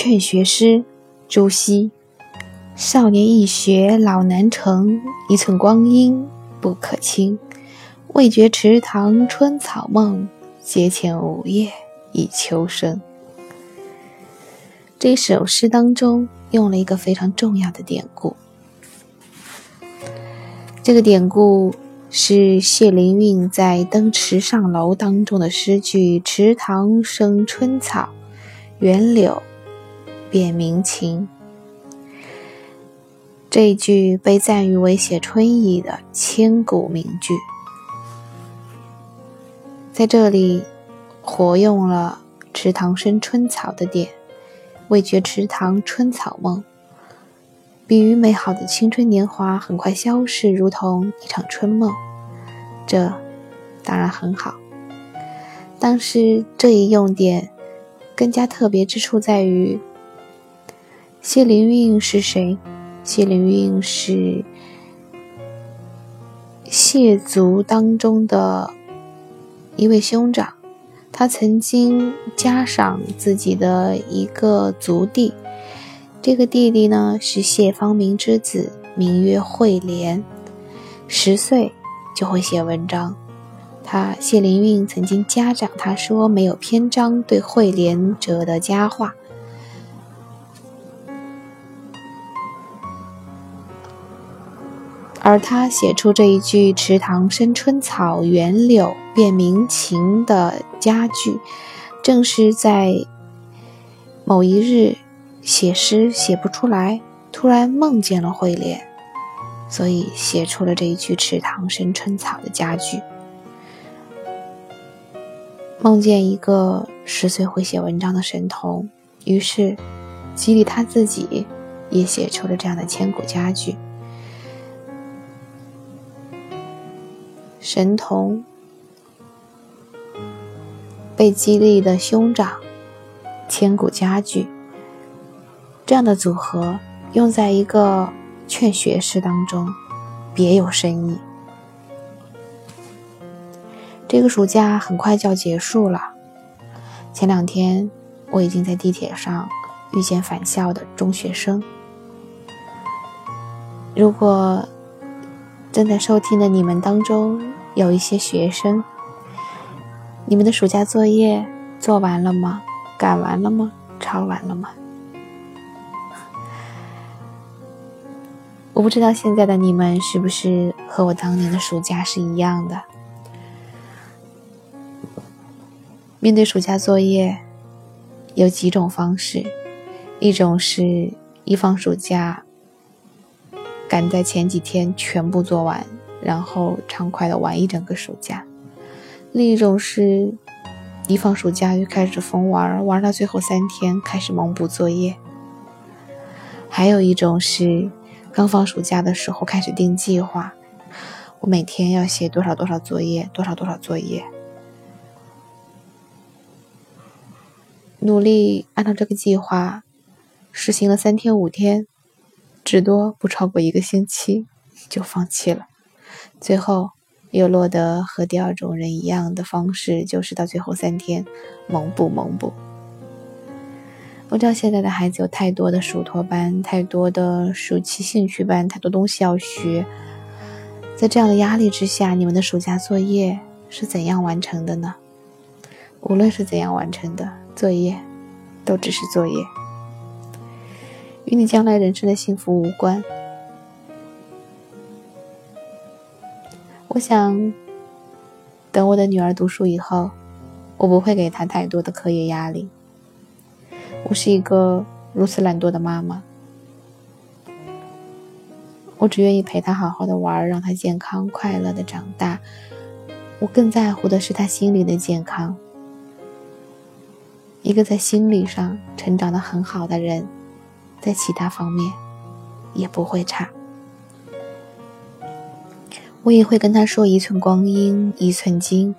劝学诗，朱熹。少年易学老难成，一寸光阴不可轻。未觉池塘春草梦，阶前梧叶已秋声。这首诗当中用了一个非常重要的典故，这个典故。是谢灵运在《登池上楼》当中的诗句：“池塘生春草，园柳变鸣禽。”这一句被赞誉为写春意的千古名句，在这里活用了“池塘生春草”的点，味觉池塘春草梦，比喻美好的青春年华很快消逝，如同一场春梦。这当然很好，但是这一用点更加特别之处在于，谢灵运是谁？谢灵运是谢族当中的一位兄长，他曾经加赏自己的一个族弟，这个弟弟呢是谢方明之子，名曰惠廉，十岁。就会写文章。他谢灵运曾经嘉奖他说：“没有篇章对惠莲折的佳话。”而他写出这一句“池塘生春草，园柳变鸣禽”的佳句，正是在某一日写诗写不出来，突然梦见了惠莲。所以写出了这一句“池塘生春草”的佳句。梦见一个十岁会写文章的神童，于是激励他自己，也写出了这样的千古佳句。神童被激励的兄长，千古佳句，这样的组合用在一个。劝学诗当中，别有深意。这个暑假很快就要结束了。前两天我已经在地铁上遇见返校的中学生。如果正在收听的你们当中有一些学生，你们的暑假作业做完了吗？赶完了吗？抄完了吗？我不知道现在的你们是不是和我当年的暑假是一样的。面对暑假作业，有几种方式：一种是一放暑假，赶在前几天全部做完，然后畅快的玩一整个暑假；另一种是一放暑假就开始疯玩，玩到最后三天开始猛补作业；还有一种是。刚放暑假的时候开始定计划，我每天要写多少多少作业，多少多少作业，努力按照这个计划实行了三天五天，至多不超过一个星期就放弃了，最后又落得和第二种人一样的方式，就是到最后三天蒙补蒙补。我知道现在的孩子有太多的暑托班，太多的暑期兴趣班，太多东西要学。在这样的压力之下，你们的暑假作业是怎样完成的呢？无论是怎样完成的作业，都只是作业，与你将来人生的幸福无关。我想，等我的女儿读书以后，我不会给她太多的课业压力。我是一个如此懒惰的妈妈，我只愿意陪她好好的玩，让她健康快乐的长大。我更在乎的是她心理的健康。一个在心理上成长的很好的人，在其他方面也不会差。我也会跟他说：“一寸光阴一寸金。”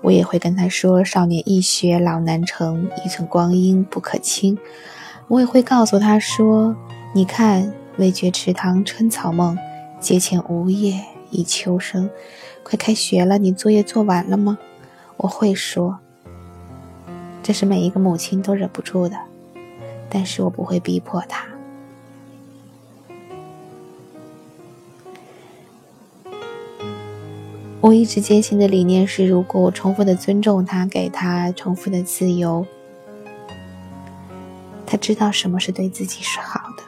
我也会跟他说：“少年易学老难成，一寸光阴不可轻。”我也会告诉他说：“你看，未觉池塘春草梦，阶前梧叶已秋声。快开学了，你作业做完了吗？”我会说，这是每一个母亲都忍不住的，但是我不会逼迫他。我一直坚信的理念是：如果我充分的尊重他，给他充分的自由，他知道什么是对自己是好的。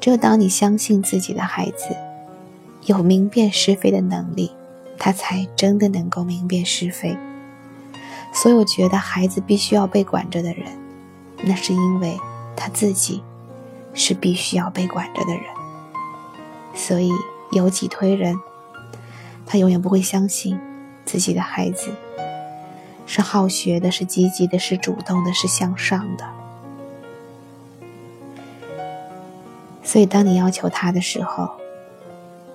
只有当你相信自己的孩子有明辨是非的能力，他才真的能够明辨是非。所有觉得孩子必须要被管着的人，那是因为他自己是必须要被管着的人。所以由己推人。他永远不会相信自己的孩子是好学的，是积极的，是主动的，是向上的。所以，当你要求他的时候，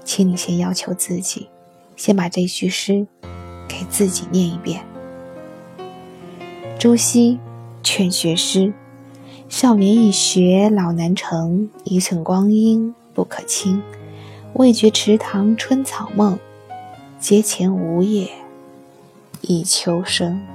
请你先要求自己，先把这句诗给自己念一遍。朱熹劝学诗：少年易学，老难成。一寸光阴不可轻，未觉池塘春草梦。节前无业，以求生。